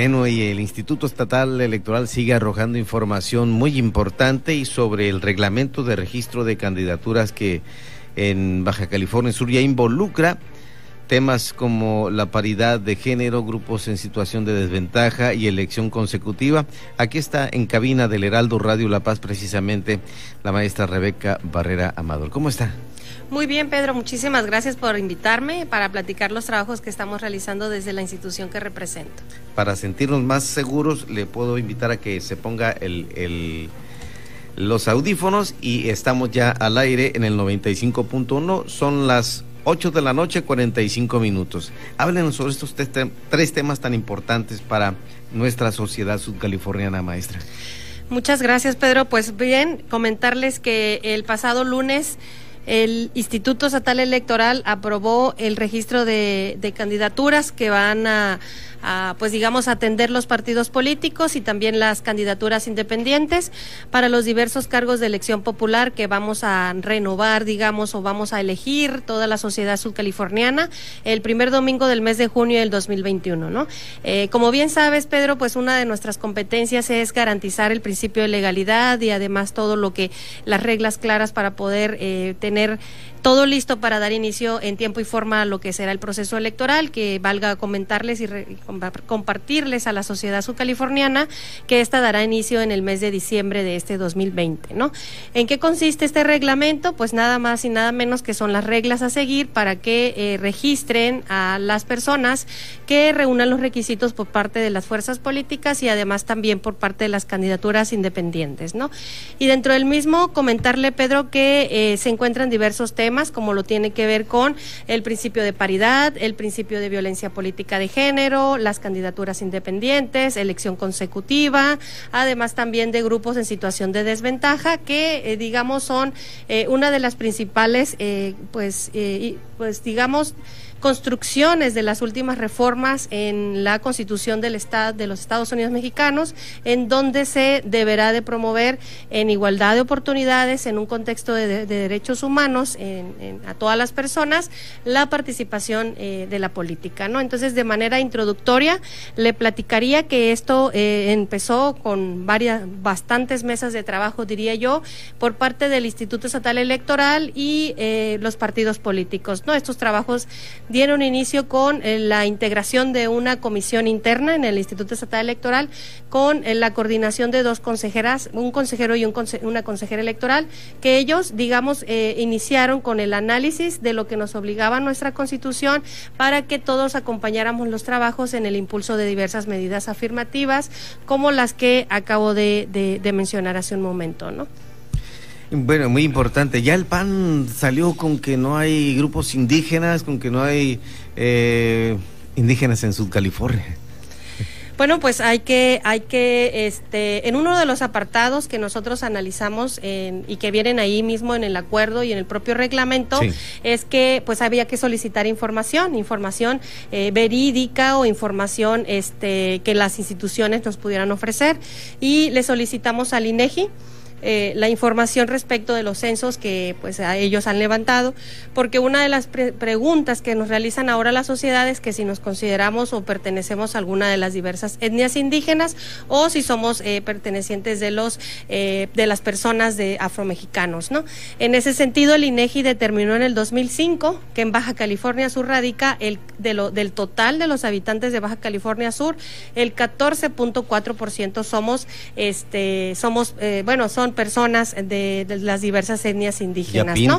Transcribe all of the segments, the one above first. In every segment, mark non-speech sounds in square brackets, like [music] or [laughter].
Bueno, y el Instituto Estatal Electoral sigue arrojando información muy importante y sobre el reglamento de registro de candidaturas que en Baja California Sur ya involucra temas como la paridad de género, grupos en situación de desventaja y elección consecutiva. Aquí está en cabina del Heraldo Radio La Paz precisamente la maestra Rebeca Barrera Amador. ¿Cómo está? Muy bien, Pedro, muchísimas gracias por invitarme para platicar los trabajos que estamos realizando desde la institución que represento. Para sentirnos más seguros, le puedo invitar a que se ponga el, los audífonos y estamos ya al aire en el 95.1. Son las 8 de la noche, 45 minutos. Háblenos sobre estos tres temas tan importantes para nuestra sociedad sudcaliforniana, maestra. Muchas gracias, Pedro. Pues bien, comentarles que el pasado lunes el Instituto Estatal Electoral aprobó el registro de, candidaturas que van a, pues digamos, atender los partidos políticos y también las candidaturas independientes para los diversos cargos de elección popular que vamos a renovar, digamos, o vamos a elegir toda la sociedad sudcaliforniana el primer domingo del mes de junio del 2021, ¿no? Eh, como bien sabes, Pedro, pues una de nuestras competencias es garantizar el principio de legalidad y además todo lo que las reglas claras para poder eh, tener tener todo listo para dar inicio en tiempo y forma a lo que será el proceso electoral, que valga comentarles y compartirles a la sociedad subcaliforniana que esta dará inicio en el mes de diciembre de este 2020, ¿no? ¿En qué consiste este reglamento? Pues nada más y nada menos que son las reglas a seguir para que eh, registren a las personas que reúnan los requisitos por parte de las fuerzas políticas y además también por parte de las candidaturas independientes, ¿no? Y dentro del mismo comentarle, Pedro, que eh, se encuentran diversos temas, como lo tiene que ver con el principio de paridad, el principio de violencia política de género, las candidaturas independientes, elección consecutiva, además también de grupos en situación de desventaja, que eh, digamos son eh, una de las principales, eh, pues, pues digamos, construcciones de las últimas reformas en la Constitución del Estado de los Estados Unidos Mexicanos, en donde se deberá de promover en igualdad de oportunidades, en un contexto de, derechos humanos, en, a todas las personas, la participación eh, de la política, ¿no? Entonces, de manera introductoria, le platicaría que esto eh, empezó con varias, bastantes mesas de trabajo, diría yo, por parte del Instituto Estatal Electoral y eh, los partidos políticos, ¿no? Estos trabajos dieron inicio con eh, la integración de una comisión interna en el Instituto Estatal Electoral con eh, la coordinación de dos consejeras, un consejero y una consejera electoral, que ellos, digamos, eh, iniciaron con el análisis de lo que nos obligaba nuestra Constitución para que todos acompañáramos los trabajos en el impulso de diversas medidas afirmativas, como las que acabo de mencionar hace un momento, ¿no? Bueno, muy importante. Ya el PAN salió con que no hay grupos indígenas, con que no hay eh, indígenas en California. Bueno, pues hay que, hay que, este, en uno de los apartados que nosotros analizamos y que vienen ahí mismo en el acuerdo y en el propio reglamento, es que pues había que solicitar información, información eh, verídica o información este, que las instituciones nos pudieran ofrecer y le solicitamos al INEGI eh, la información respecto de los censos que pues ellos han levantado, porque una de las preguntas que nos realizan ahora las sociedades es que si nos consideramos o pertenecemos a alguna de las diversas etnias indígenas o si somos eh, pertenecientes de los eh, de las personas de afromexicanos, ¿no? En ese sentido, el INEGI determinó en el 2005 que en Baja California Sur radica el del total de los habitantes de Baja California Sur, el 14.4% somos este somos bueno, son personas de, las diversas etnias indígenas, ¿no?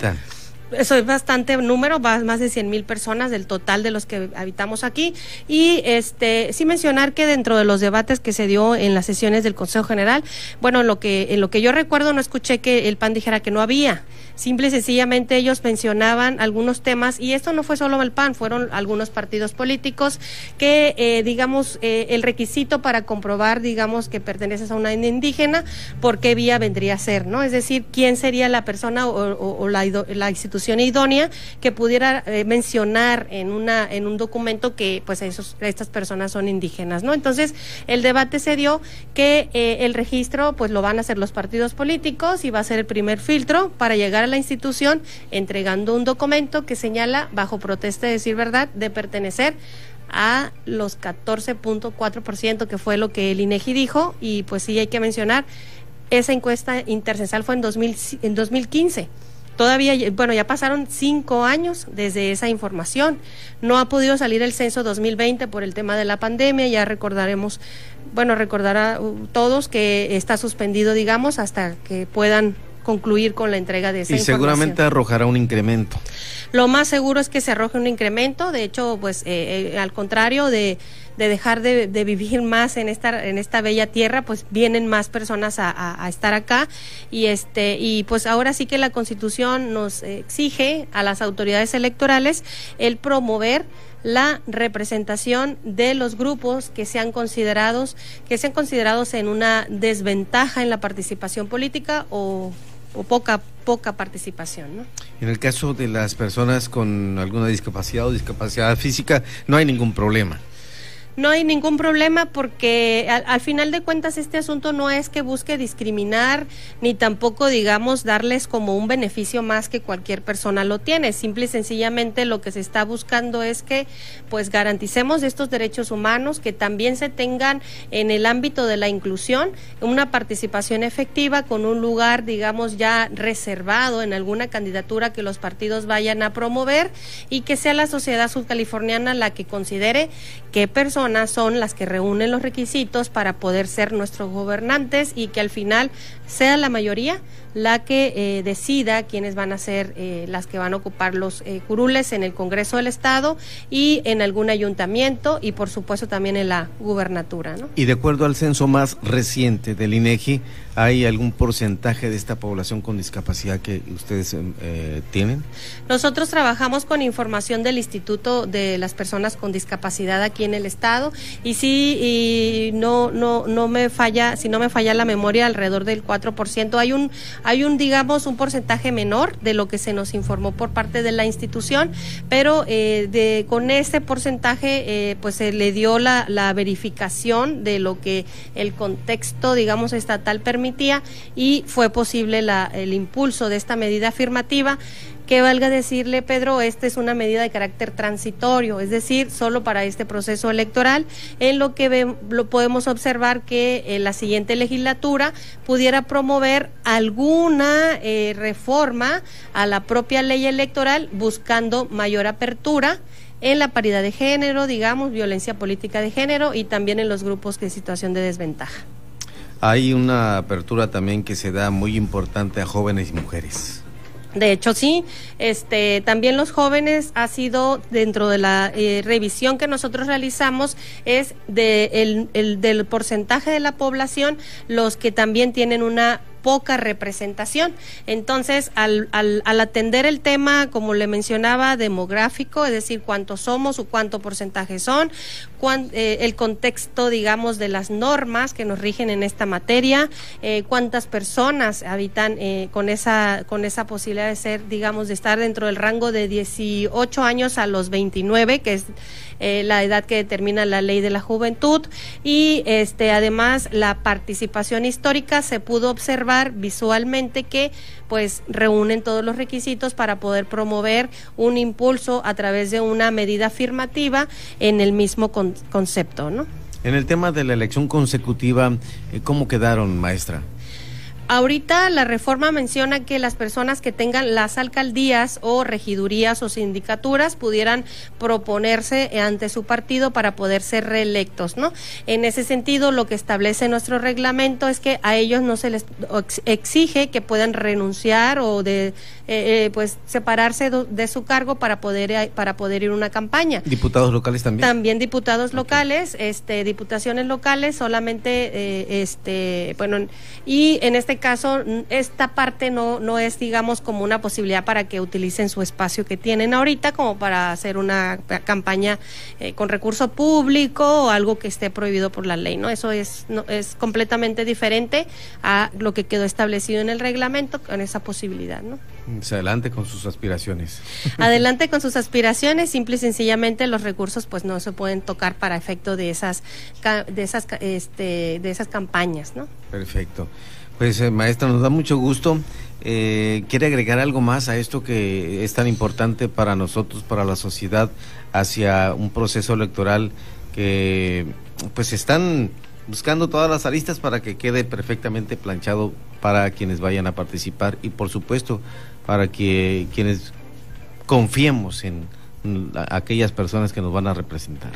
Eso es bastante número, más de 100 mil personas del total de los que habitamos aquí. Y este sí mencionar que dentro de los debates que se dio en las sesiones del Consejo General, bueno, en lo que, en lo que yo recuerdo no escuché que el PAN dijera que no había. Simple y sencillamente ellos mencionaban algunos temas, y esto no fue solo el PAN, fueron algunos partidos políticos que, eh, digamos, eh, el requisito para comprobar, digamos, que perteneces a una indígena, por qué vía vendría a ser, ¿no? Es decir, quién sería la persona o, la, la institución idónea que pudiera eh, mencionar en una en un documento que pues esos estas personas son indígenas, ¿no? Entonces, el debate se dio que el registro pues lo van a hacer los partidos políticos y va a ser el primer filtro para llegar a la institución entregando un documento que señala, bajo protesta de decir verdad, de pertenecer a los 14.4% que fue lo que el INEGI dijo y pues sí hay que mencionar esa encuesta intercensal fue en, 2000, en 2015 todavía, bueno, ya pasaron cinco años desde esa información. No ha podido salir el censo 2020 por el tema de la pandemia, ya recordaremos, bueno, recordará uh, todos que está suspendido, digamos, hasta que puedan concluir con la entrega de esa y seguramente arrojará un incremento. Lo más seguro es que se arroje un incremento, de hecho, pues eh, eh, al contrario de, dejar de, vivir más en esta en esta bella tierra, pues vienen más personas a, estar acá. Y este y pues ahora sí que la Constitución nos exige a las autoridades electorales el promover la representación de los grupos que sean considerados que sean considerados en una desventaja en la participación política o o poca poca participación. ¿no? En el caso de las personas con alguna discapacidad o discapacidad física, no hay ningún problema no hay ningún problema porque al, final de cuentas este asunto no es que busque discriminar ni tampoco digamos darles como un beneficio más que cualquier persona lo tiene. Simple y sencillamente lo que se está buscando es que pues garanticemos estos derechos humanos, que también se tengan en el ámbito de la inclusión una participación efectiva con un lugar digamos ya reservado en alguna candidatura que los partidos vayan a promover y que sea la sociedad subcaliforniana la que considere qué personas son las que reúnen los requisitos para poder ser nuestros gobernantes y que al final sea la mayoría la que eh, decida quiénes van a ser eh, las que van a ocupar los eh, curules en el Congreso del Estado y en algún ayuntamiento y por supuesto también en la gubernatura. ¿no? Y de acuerdo al censo más reciente del INEGI, ¿hay algún porcentaje de esta población con discapacidad que ustedes tienen? Nosotros trabajamos con información del Instituto de las Personas con Discapacidad aquí en el Estado y sí, y no, no, no me falla, si no me falla la memoria, alrededor del 4%. Hay un hay un, digamos, un porcentaje menor de lo que se nos informó por parte de la institución, pero eh, de, con ese porcentaje, eh, pues se le dio la, la verificación de lo que el contexto, digamos, estatal permitía y fue posible la, el impulso de esta medida afirmativa que valga decirle, Pedro, esta es una medida de carácter transitorio, es decir, solo para este proceso electoral, en lo que lo podemos observar que en la siguiente legislatura pudiera promover alguna eh, reforma a la propia ley electoral buscando mayor apertura en la paridad de género, digamos, violencia política de género y también en los grupos de situación de desventaja. Hay una apertura también que se da muy importante a jóvenes y mujeres. De hecho, sí, este, también los jóvenes ha sido dentro de la eh, revisión que nosotros realizamos es de el, del porcentaje de la población los que también tienen una poca representación. Entonces, al, al, atender el tema, como le mencionaba, demográfico, es decir, cuántos somos o cuánto porcentaje son, eh, el contexto, digamos, de las normas que nos rigen en esta materia, eh, cuántas personas habitan eh, con, esa, con esa posibilidad de ser, digamos, de estar dentro del rango de 18 años a los 29, que es la edad que determina la ley de la juventud, y este, además la participación histórica se pudo observar visualmente que pues reúnen todos los requisitos para poder promover un impulso a través de una medida afirmativa en el mismo concepto, ¿no? En el tema de la elección consecutiva, eh, ¿cómo quedaron, maestra? Ahorita la reforma menciona que las personas que tengan las alcaldías o regidurías o sindicaturas pudieran proponerse ante su partido para poder ser reelectos, ¿no? En ese sentido, lo que establece nuestro reglamento es que a ellos no se les exige que puedan renunciar o de eh, eh, pues separarse de su cargo para poder eh, para poder ir a una campaña. Diputados locales también. También diputados locales, este diputaciones locales, solamente este bueno y en este caso esta parte no, no es, digamos, como una posibilidad para que utilicen su espacio que tienen ahorita como para hacer una campaña eh, con recurso público o algo que esté prohibido por la ley, ¿no? Eso es, no, es completamente diferente a lo que quedó establecido en el reglamento con esa posibilidad, ¿no? Pues adelante con sus aspiraciones. [laughs] Adelante con sus aspiraciones, simple y sencillamente los recursos pues no se pueden tocar para efecto de esas de esas este, de esas campañas, ¿no? Perfecto. Pues eh, maestra, nos da mucho gusto. Eh, ¿Quiere agregar algo más a esto que es tan importante para nosotros, para la sociedad, hacia un proceso electoral que pues están buscando todas las aristas para que quede perfectamente planchado para quienes vayan a participar y por supuesto para que quienes confiemos en aquellas personas que nos van a representar.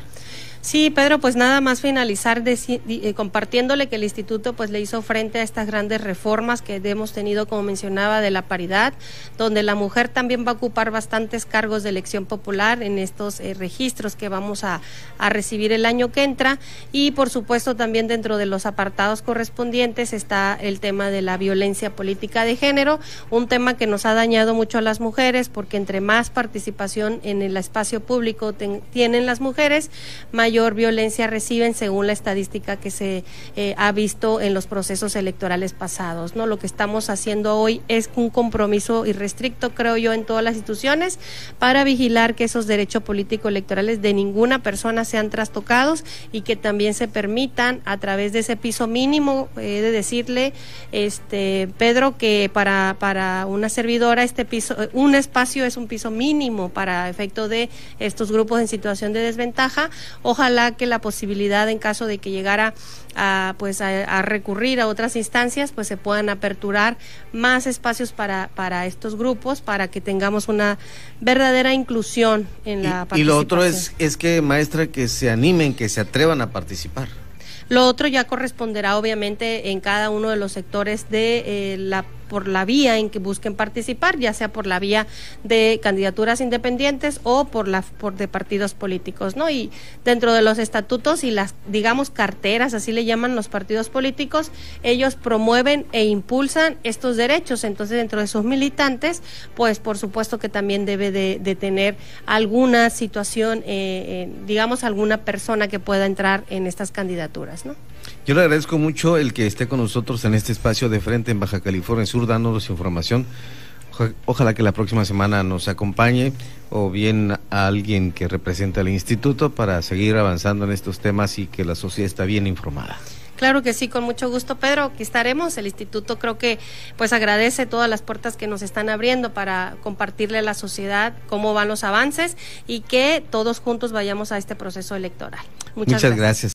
Sí, Pedro, pues nada más finalizar eh, compartiéndole que el instituto pues le hizo frente a estas grandes reformas que hemos tenido, como mencionaba, de la paridad, donde la mujer también va a ocupar bastantes cargos de elección popular en estos eh, registros que vamos a, a, recibir el año que entra. Y por supuesto también dentro de los apartados correspondientes está el tema de la violencia política de género, un tema que nos ha dañado mucho a las mujeres porque entre más participación en el espacio público tienen las mujeres, mayor mayor violencia reciben según la estadística que se eh, ha visto en los procesos electorales pasados. ¿no? Lo que estamos haciendo hoy es un compromiso irrestricto, creo yo, en todas las instituciones para vigilar que esos derechos políticos electorales de ninguna persona sean trastocados y que también se permitan a través de ese piso mínimo, he de decirle, este Pedro, que para, para una servidora este piso, un espacio es un piso mínimo para efecto de estos grupos en situación de desventaja. Ojalá ojalá que la posibilidad en caso de que llegara a pues a, recurrir a otras instancias pues se puedan aperturar más espacios para para estos grupos para que tengamos una verdadera inclusión en la y, y lo otro es es que maestra que se animen que se atrevan a participar. Lo otro ya corresponderá obviamente en cada uno de los sectores de eh, la por la vía en que busquen participar, ya sea por la vía de candidaturas independientes o por la por de partidos políticos, ¿no? Y dentro de los estatutos y las digamos carteras, así le llaman los partidos políticos, ellos promueven e impulsan estos derechos. Entonces, dentro de sus militantes, pues por supuesto que también debe de, tener alguna situación, eh, eh, digamos, alguna persona que pueda entrar en estas candidaturas, ¿no? Yo le agradezco mucho el que esté con nosotros en este espacio de frente en Baja California Sur dándonos información. Ojalá que la próxima semana nos acompañe o bien a alguien que represente al instituto para seguir avanzando en estos temas y que la sociedad está bien informada. Claro que sí, con mucho gusto, Pedro. Aquí estaremos. El instituto creo que pues agradece todas las puertas que nos están abriendo para compartirle a la sociedad cómo van los avances y que todos juntos vayamos a este proceso electoral. Muchas, gracias.